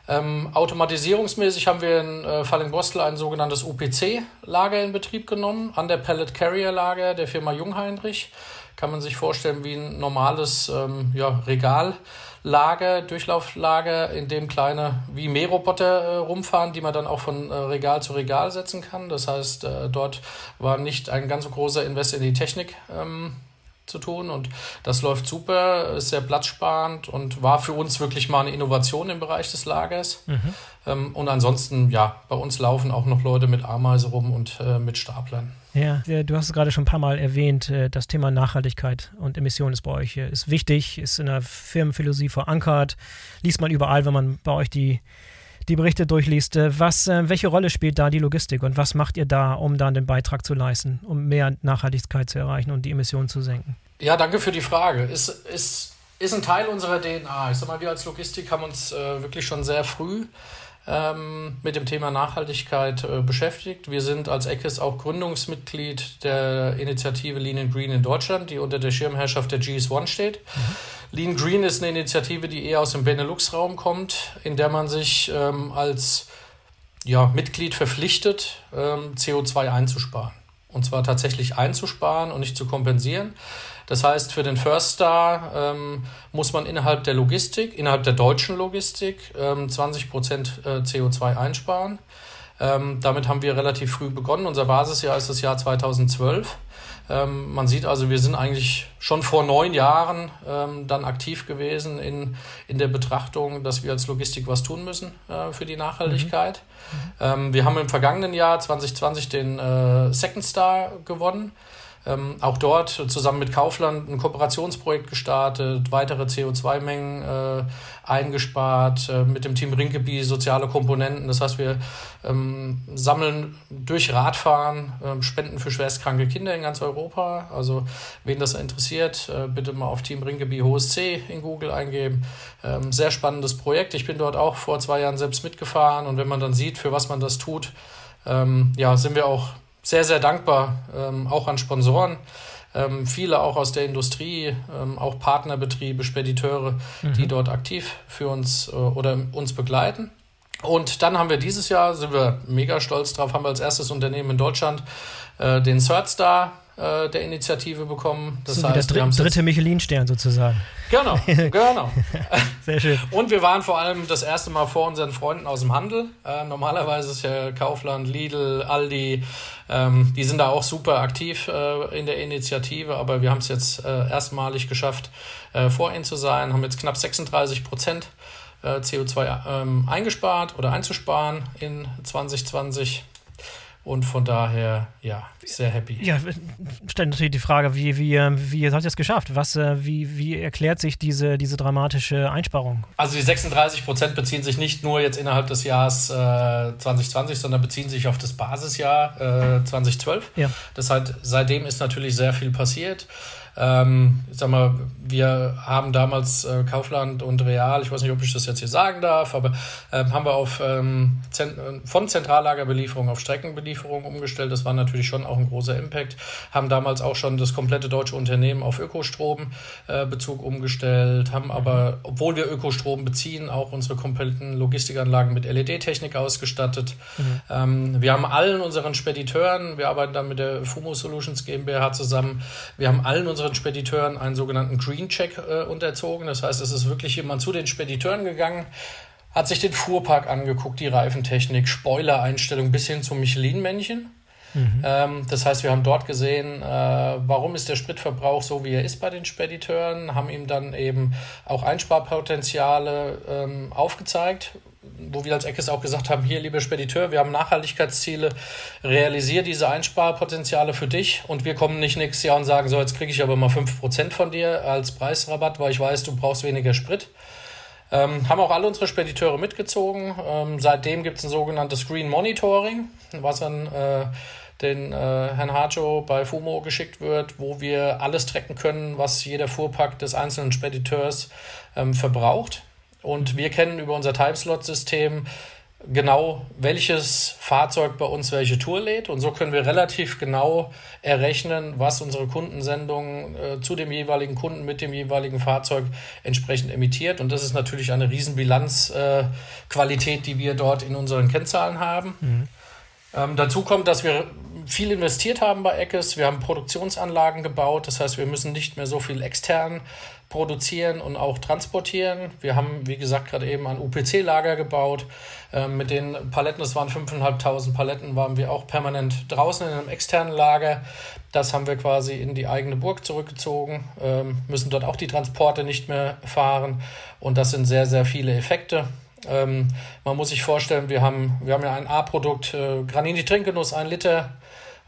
Ähm, automatisierungsmäßig haben wir in äh, Falling-Bostel ein sogenanntes UPC-Lager in Betrieb genommen, an der Pellet Carrier Lager der Firma Jungheinrich. Kann man sich vorstellen wie ein normales ähm, ja, Regal. Lager, Durchlauflager, in dem kleine wie Mähroboter äh, rumfahren, die man dann auch von äh, Regal zu Regal setzen kann. Das heißt, äh, dort war nicht ein ganz großer Invest in die Technik ähm, zu tun und das läuft super, ist sehr platzsparend und war für uns wirklich mal eine Innovation im Bereich des Lagers. Mhm. Ähm, und ansonsten, ja, bei uns laufen auch noch Leute mit Ameise rum und äh, mit Staplern. Ja, du hast es gerade schon ein paar Mal erwähnt, äh, das Thema Nachhaltigkeit und Emissionen ist bei euch äh, ist wichtig, ist in der Firmenphilosophie verankert, liest man überall, wenn man bei euch die, die Berichte durchliest. Äh, was, welche Rolle spielt da die Logistik und was macht ihr da, um dann den Beitrag zu leisten, um mehr Nachhaltigkeit zu erreichen und die Emissionen zu senken? Ja, danke für die Frage. Ist, ist, ist ein Teil unserer DNA. Ich sag mal, wir als Logistik haben uns äh, wirklich schon sehr früh ähm, mit dem Thema Nachhaltigkeit äh, beschäftigt. Wir sind als ECKES auch Gründungsmitglied der Initiative Lean and Green in Deutschland, die unter der Schirmherrschaft der GS1 steht. Mhm. Lean Green ist eine Initiative, die eher aus dem Benelux-Raum kommt, in der man sich ähm, als ja, Mitglied verpflichtet, ähm, CO2 einzusparen. Und zwar tatsächlich einzusparen und nicht zu kompensieren. Das heißt, für den First Star ähm, muss man innerhalb der Logistik, innerhalb der deutschen Logistik, ähm, 20 Prozent äh, CO2 einsparen. Ähm, damit haben wir relativ früh begonnen. Unser Basisjahr ist das Jahr 2012. Ähm, man sieht also, wir sind eigentlich schon vor neun Jahren ähm, dann aktiv gewesen in, in der Betrachtung, dass wir als Logistik was tun müssen äh, für die Nachhaltigkeit. Mhm. Ähm, wir haben im vergangenen Jahr 2020 den äh, Second Star gewonnen. Ähm, auch dort zusammen mit Kaufland ein Kooperationsprojekt gestartet, weitere CO2-Mengen äh, eingespart, äh, mit dem Team Rinkeby soziale Komponenten. Das heißt, wir ähm, sammeln durch Radfahren äh, Spenden für schwerstkranke Kinder in ganz Europa. Also wen das interessiert, äh, bitte mal auf Team Rinkeby hohes C in Google eingeben. Ähm, sehr spannendes Projekt. Ich bin dort auch vor zwei Jahren selbst mitgefahren und wenn man dann sieht, für was man das tut, ähm, ja, sind wir auch sehr, sehr dankbar, ähm, auch an Sponsoren. Ähm, viele auch aus der Industrie, ähm, auch Partnerbetriebe, Spediteure, mhm. die dort aktiv für uns äh, oder uns begleiten. Und dann haben wir dieses Jahr, sind wir mega stolz drauf, haben wir als erstes Unternehmen in Deutschland äh, den Third Star äh, der Initiative bekommen. Das so heißt, der dr dritte Michelin-Stern sozusagen. Genau, genau. Sehr schön. Und wir waren vor allem das erste Mal vor unseren Freunden aus dem Handel. Äh, normalerweise ist ja Kaufland, Lidl, Aldi, ähm, die sind da auch super aktiv äh, in der Initiative, aber wir haben es jetzt äh, erstmalig geschafft, äh, vor ihnen zu sein, haben jetzt knapp 36 Prozent äh, CO2 ähm, eingespart oder einzusparen in 2020 Und von daher, ja, sehr happy. Ja, stellt natürlich die Frage, wie, wie, ähm, wie habt ihr es geschafft? Was, äh, wie, wie erklärt sich diese, diese dramatische Einsparung? Also die 36 Prozent beziehen sich nicht nur jetzt innerhalb des Jahres äh, 2020, sondern beziehen sich auf das Basisjahr äh, 2012. Ja. Das heißt, seitdem ist natürlich sehr viel passiert. Ähm, ich sag mal, wir haben damals äh, Kaufland und Real, ich weiß nicht, ob ich das jetzt hier sagen darf, aber äh, haben wir auf ähm, von Zentrallagerbelieferung auf Streckenbelieferung umgestellt. Das war natürlich schon auch ein großer Impact. Haben damals auch schon das komplette deutsche Unternehmen auf Ökostrombezug äh, umgestellt, haben aber, obwohl wir Ökostrom beziehen, auch unsere kompletten Logistikanlagen mit LED-Technik ausgestattet. Mhm. Ähm, wir haben allen unseren Spediteuren, wir arbeiten dann mit der Fumo Solutions GmbH zusammen, wir haben allen unseren Spediteuren einen sogenannten Green Check äh, unterzogen. Das heißt, es ist wirklich jemand zu den Spediteuren gegangen, hat sich den Fuhrpark angeguckt, die Reifentechnik, Spoiler-Einstellung bis hin zum Michelin-Männchen Mhm. Ähm, das heißt, wir haben dort gesehen, äh, warum ist der Spritverbrauch so, wie er ist bei den Spediteuren, haben ihm dann eben auch Einsparpotenziale ähm, aufgezeigt, wo wir als Eckes auch gesagt haben, hier, lieber Spediteur, wir haben Nachhaltigkeitsziele, realisiere diese Einsparpotenziale für dich und wir kommen nicht nächstes Jahr und sagen, so, jetzt kriege ich aber mal 5% von dir als Preisrabatt, weil ich weiß, du brauchst weniger Sprit. Ähm, haben auch alle unsere Spediteure mitgezogen. Ähm, seitdem gibt es ein sogenanntes Green Monitoring, was an äh, den äh, Herrn Harjo bei FUMO geschickt wird, wo wir alles tracken können, was jeder Fuhrpark des einzelnen Spediteurs ähm, verbraucht. Und wir kennen über unser Typeslot-System genau, welches Fahrzeug bei uns welche Tour lädt. Und so können wir relativ genau errechnen, was unsere Kundensendung äh, zu dem jeweiligen Kunden mit dem jeweiligen Fahrzeug entsprechend emittiert. Und das ist natürlich eine Riesenbilanzqualität, äh, die wir dort in unseren Kennzahlen haben. Mhm. Ähm, dazu kommt, dass wir viel investiert haben bei Eckes. Wir haben Produktionsanlagen gebaut. Das heißt, wir müssen nicht mehr so viel extern produzieren und auch transportieren. Wir haben, wie gesagt, gerade eben ein UPC-Lager gebaut. Ähm, mit den Paletten, das waren 5.500 Paletten, waren wir auch permanent draußen in einem externen Lager. Das haben wir quasi in die eigene Burg zurückgezogen, ähm, müssen dort auch die Transporte nicht mehr fahren. Und das sind sehr, sehr viele Effekte. Ähm, man muss sich vorstellen, wir haben, wir haben ja ein A-Produkt, äh, Granini Trinkgenuss, ein Liter,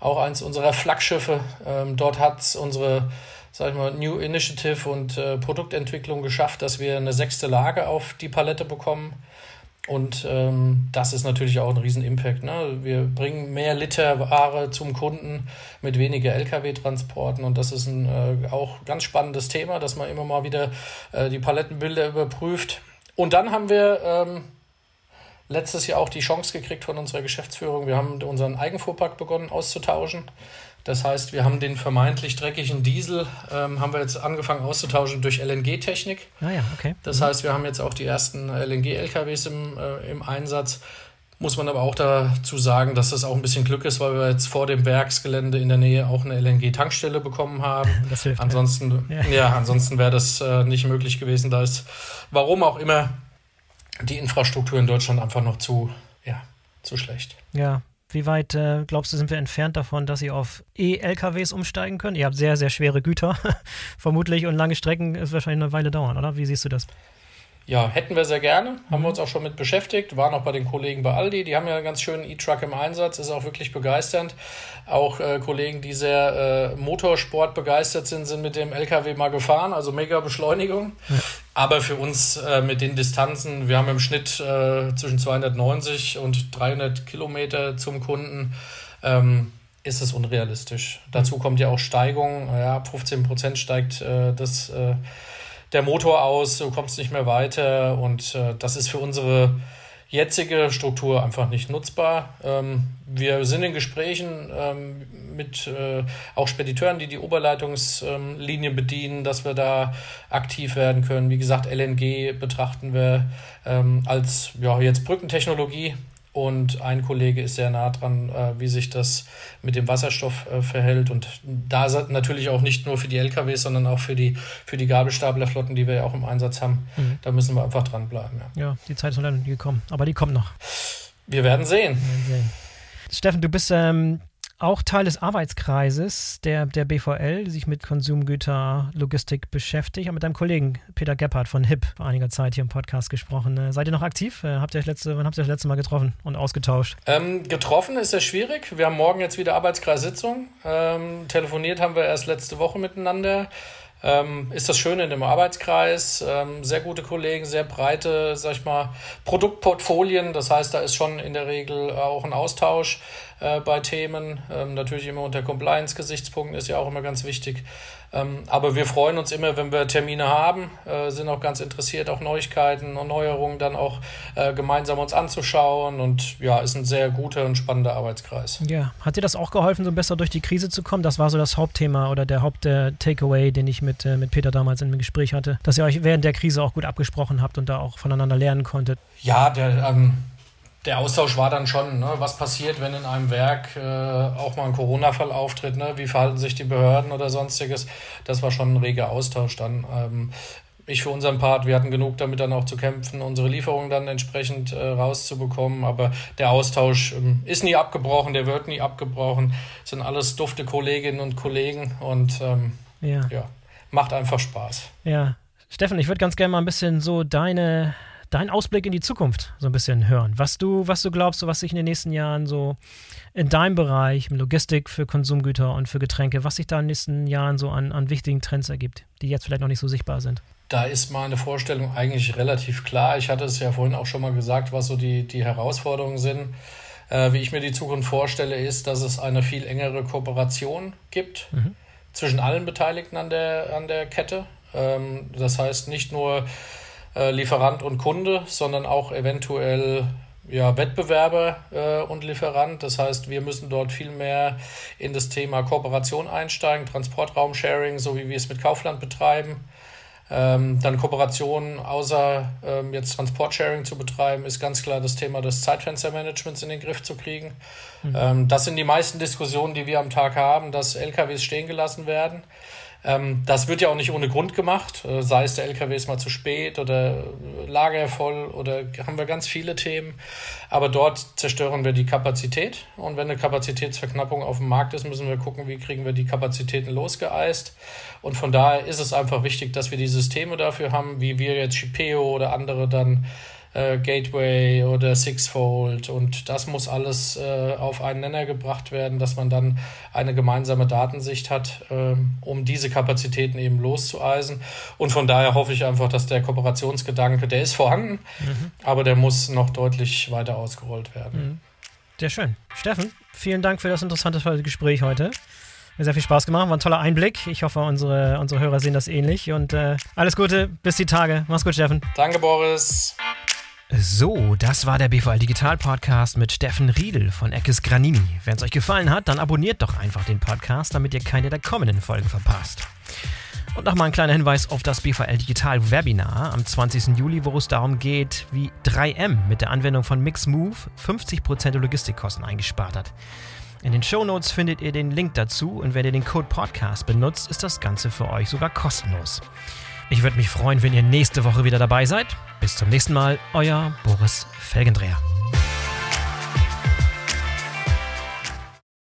auch eins unserer Flaggschiffe. Ähm, dort hat unsere sag ich mal, New Initiative und äh, Produktentwicklung geschafft, dass wir eine sechste Lage auf die Palette bekommen. Und ähm, das ist natürlich auch ein Riesen-Impact. Ne? Wir bringen mehr Liter Ware zum Kunden mit weniger Lkw-Transporten. Und das ist ein äh, auch ganz spannendes Thema, dass man immer mal wieder äh, die Palettenbilder überprüft und dann haben wir ähm, letztes Jahr auch die Chance gekriegt von unserer Geschäftsführung. Wir haben unseren Eigenfuhrpark begonnen auszutauschen. Das heißt, wir haben den vermeintlich dreckigen Diesel, ähm, haben wir jetzt angefangen auszutauschen durch LNG-Technik. Ah ja, okay. Das mhm. heißt, wir haben jetzt auch die ersten LNG-LKWs im, äh, im Einsatz. Muss man aber auch dazu sagen, dass das auch ein bisschen Glück ist, weil wir jetzt vor dem Werksgelände in der Nähe auch eine LNG-Tankstelle bekommen haben. Das hilft. Ansonsten, ja. ja ansonsten wäre das äh, nicht möglich gewesen. Da ist, warum auch immer, die Infrastruktur in Deutschland einfach noch zu, ja, zu schlecht. Ja. Wie weit äh, glaubst du, sind wir entfernt davon, dass ihr auf E-LKWs umsteigen könnt? Ihr habt sehr, sehr schwere Güter, vermutlich, und lange Strecken ist wahrscheinlich eine Weile dauern, oder? Wie siehst du das? Ja, hätten wir sehr gerne. Haben mhm. wir uns auch schon mit beschäftigt. Waren auch bei den Kollegen bei Aldi. Die haben ja einen ganz schönen E-Truck im Einsatz. Ist auch wirklich begeisternd. Auch äh, Kollegen, die sehr äh, Motorsport begeistert sind, sind mit dem LKW mal gefahren. Also mega Beschleunigung. Ja. Aber für uns äh, mit den Distanzen, wir haben im Schnitt äh, zwischen 290 und 300 Kilometer zum Kunden. Ähm, ist es unrealistisch. Dazu kommt ja auch Steigung. Ja, ab 15 Prozent steigt äh, das äh, der Motor aus, du kommst nicht mehr weiter und äh, das ist für unsere jetzige Struktur einfach nicht nutzbar. Ähm, wir sind in Gesprächen ähm, mit äh, auch Spediteuren, die die Oberleitungslinien ähm, bedienen, dass wir da aktiv werden können. Wie gesagt, LNG betrachten wir ähm, als ja, jetzt Brückentechnologie und ein Kollege ist sehr nah dran, äh, wie sich das mit dem Wasserstoff äh, verhält. Und da natürlich auch nicht nur für die LKWs, sondern auch für die, für die Gabelstaplerflotten, die wir ja auch im Einsatz haben. Mhm. Da müssen wir einfach dranbleiben. Ja. ja, die Zeit ist noch nicht gekommen, aber die kommt noch. Wir werden sehen. Wir werden sehen. Steffen, du bist ähm, auch Teil des Arbeitskreises der, der BVL, die sich mit Konsumgüterlogistik beschäftigt. Ich habe mit deinem Kollegen Peter Gebhardt von HIP vor einiger Zeit hier im Podcast gesprochen. Äh, seid ihr noch aktiv? Äh, habt ihr euch letzte, wann habt ihr euch das letzte Mal getroffen und ausgetauscht? Ähm, getroffen ist ja schwierig. Wir haben morgen jetzt wieder Arbeitskreissitzung. Ähm, telefoniert haben wir erst letzte Woche miteinander ähm, ist das Schöne in dem Arbeitskreis. Ähm, sehr gute Kollegen, sehr breite, sag ich mal, Produktportfolien. Das heißt, da ist schon in der Regel auch ein Austausch äh, bei Themen. Ähm, natürlich immer unter Compliance-Gesichtspunkten ist ja auch immer ganz wichtig. Ähm, aber wir freuen uns immer, wenn wir Termine haben, äh, sind auch ganz interessiert, auch Neuigkeiten und Neuerungen dann auch äh, gemeinsam uns anzuschauen. Und ja, ist ein sehr guter und spannender Arbeitskreis. Ja, hat dir das auch geholfen, so besser durch die Krise zu kommen? Das war so das Hauptthema oder der Haupt-Takeaway, den ich mit, äh, mit Peter damals in dem Gespräch hatte, dass ihr euch während der Krise auch gut abgesprochen habt und da auch voneinander lernen konntet. Ja, der, ähm, der Austausch war dann schon, ne, was passiert, wenn in einem Werk äh, auch mal ein Corona-Fall auftritt, ne? wie verhalten sich die Behörden oder sonstiges. Das war schon ein reger Austausch dann. Ähm, ich für unseren Part, wir hatten genug damit dann auch zu kämpfen, unsere Lieferungen dann entsprechend äh, rauszubekommen. Aber der Austausch ähm, ist nie abgebrochen, der wird nie abgebrochen. Das sind alles dufte Kolleginnen und Kollegen und ähm, ja. ja, macht einfach Spaß. Ja. Steffen, ich würde ganz gerne mal ein bisschen so deine deinen Ausblick in die Zukunft so ein bisschen hören. Was du, was du glaubst, was sich in den nächsten Jahren so in deinem Bereich, Logistik für Konsumgüter und für Getränke, was sich da in den nächsten Jahren so an, an wichtigen Trends ergibt, die jetzt vielleicht noch nicht so sichtbar sind. Da ist meine Vorstellung eigentlich relativ klar. Ich hatte es ja vorhin auch schon mal gesagt, was so die, die Herausforderungen sind. Äh, wie ich mir die Zukunft vorstelle, ist, dass es eine viel engere Kooperation gibt mhm. zwischen allen Beteiligten an der, an der Kette. Ähm, das heißt nicht nur äh, Lieferant und Kunde, sondern auch eventuell ja, Wettbewerber äh, und Lieferant. Das heißt, wir müssen dort viel mehr in das Thema Kooperation einsteigen, Transportraum-Sharing, so wie wir es mit Kaufland betreiben. Ähm, dann Kooperation, außer ähm, jetzt Transportsharing zu betreiben, ist ganz klar das Thema des Zeitfenstermanagements in den Griff zu kriegen. Mhm. Ähm, das sind die meisten Diskussionen, die wir am Tag haben, dass LKWs stehen gelassen werden. Ähm, das wird ja auch nicht ohne Grund gemacht, äh, sei es der LKW ist mal zu spät oder Lager voll oder haben wir ganz viele Themen. Aber dort zerstören wir die Kapazität und wenn eine Kapazitätsverknappung auf dem Markt ist, müssen wir gucken, wie kriegen wir die Kapazitäten losgeeist. Und von daher ist es einfach wichtig, dass wir die Systeme dafür haben, wie wir jetzt Shipeo oder andere dann äh, Gateway oder Sixfold und das muss alles äh, auf einen Nenner gebracht werden, dass man dann eine gemeinsame Datensicht hat, äh, um diese Kapazitäten eben loszueisen. Und von daher hoffe ich einfach, dass der Kooperationsgedanke, der ist vorhanden, mhm. aber der muss noch deutlich weiter ausgerollt werden. Mhm. Sehr schön. Steffen, vielen Dank für das interessante Gespräch heute. Mir sehr viel Spaß gemacht, war ein toller Einblick. Ich hoffe, unsere, unsere Hörer sehen das ähnlich. Und äh, alles Gute, bis die Tage. Mach's gut, Steffen. Danke, Boris. So, das war der BVL Digital Podcast mit Steffen Riedel von Eckes Granini. Wenn es euch gefallen hat, dann abonniert doch einfach den Podcast, damit ihr keine der kommenden Folgen verpasst. Und nochmal ein kleiner Hinweis auf das BVL Digital Webinar am 20. Juli, wo es darum geht, wie 3M mit der Anwendung von MixMove 50% der Logistikkosten eingespart hat. In den Show Notes findet ihr den Link dazu und wenn ihr den Code Podcast benutzt, ist das Ganze für euch sogar kostenlos. Ich würde mich freuen, wenn ihr nächste Woche wieder dabei seid. Bis zum nächsten Mal, euer Boris Felgendreher.